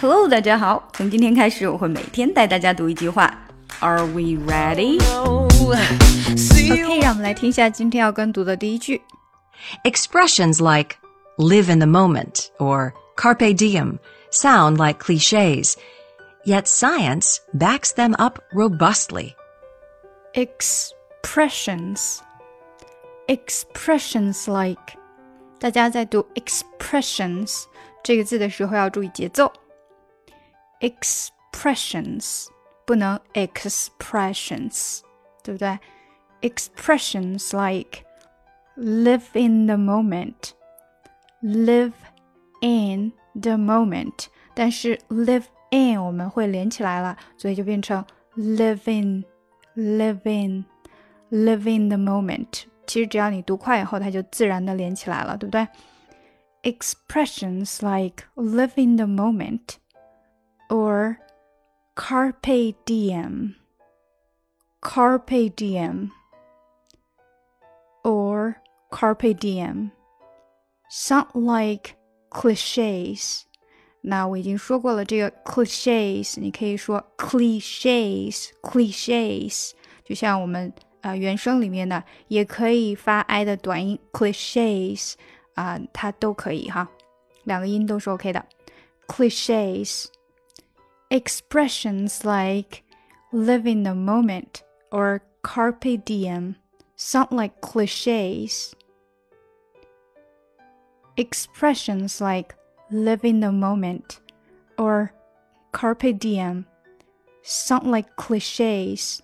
Hello，大家好。从今天开始，我会每天带大家读一句话。Are we ready? OK，让我们来听一下今天要跟读的第一句。Expressions like live in the moment or carpe diem sound like cliches, yet science backs them up robustly. Expressions, expressions like，大家在读 expressions 这个字的时候要注意节奏。 expressions 不能 expressions，对不对？expressions like live in the moment, live in the moment，但是 live in 我们会连起来了，所以就变成 live in, live in, live in the moment。其实只要你读快以后，它就自然的连起来了，对不对？Expressions like live in the moment or carpe diem, carpe diem, or carpe diem sound like cliches. 那我已经说过了，这个 cliches 你可以说 cliches，cliches，就像我们呃原声里面的也可以发 i 的短音 cliches 啊、呃，它都可以哈，两个音都是 OK 的 cliches。 Expressions like live in the moment or carpe diem sound like cliches. Expressions like live in the moment or carpe diem sound like cliches.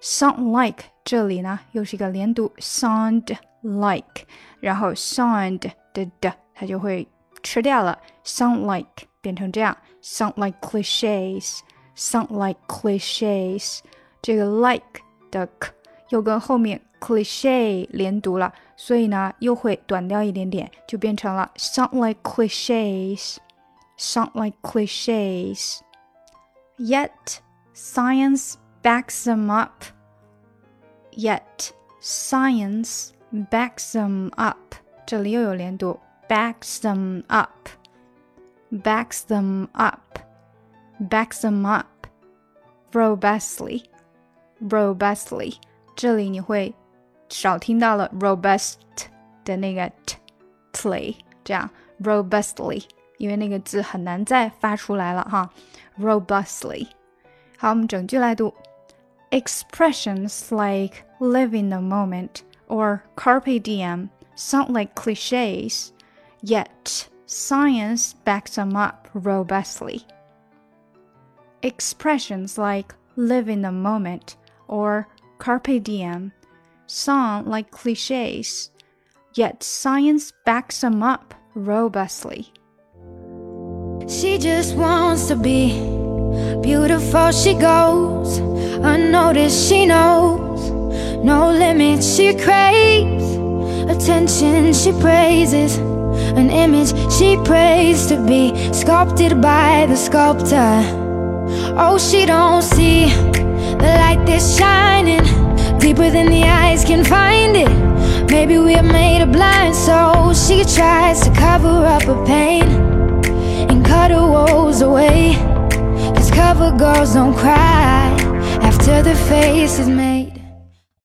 Sound like 这里呢又是一个连读，sound like，然后 sound 的的它就会 吃掉了，sound like 变成这样，sound like cliches，sound like cliches。这个 like 的 k 又跟后面 cliche 连读了，所以呢又会短掉一点点，就变成了 sound like cliches，sound like cliches。Yet science backs them up. Yet science backs them up. 这里又有连读 ，backs them up backs them up, backs them up robustly, robustly。这里你会少听到了 robust 的那个 t 这样 robustly，因为那个字很难再发出来了哈，robustly。好，我们整句来读。Expressions like live in the moment or carpe diem sound like cliches, yet science backs them up robustly. Expressions like live in the moment or carpe diem sound like cliches, yet science backs them up robustly. She just wants to be beautiful, she goes unnoticed, she knows no limits, she craves attention, she praises an image she prays to be sculpted by the sculptor. Oh, she don't see the light that's shining deeper than the eyes can find it. Maybe we're made of blind souls. She tries to cover up her pain and cut her woes away. Cause cover girls don't cry after the face is made.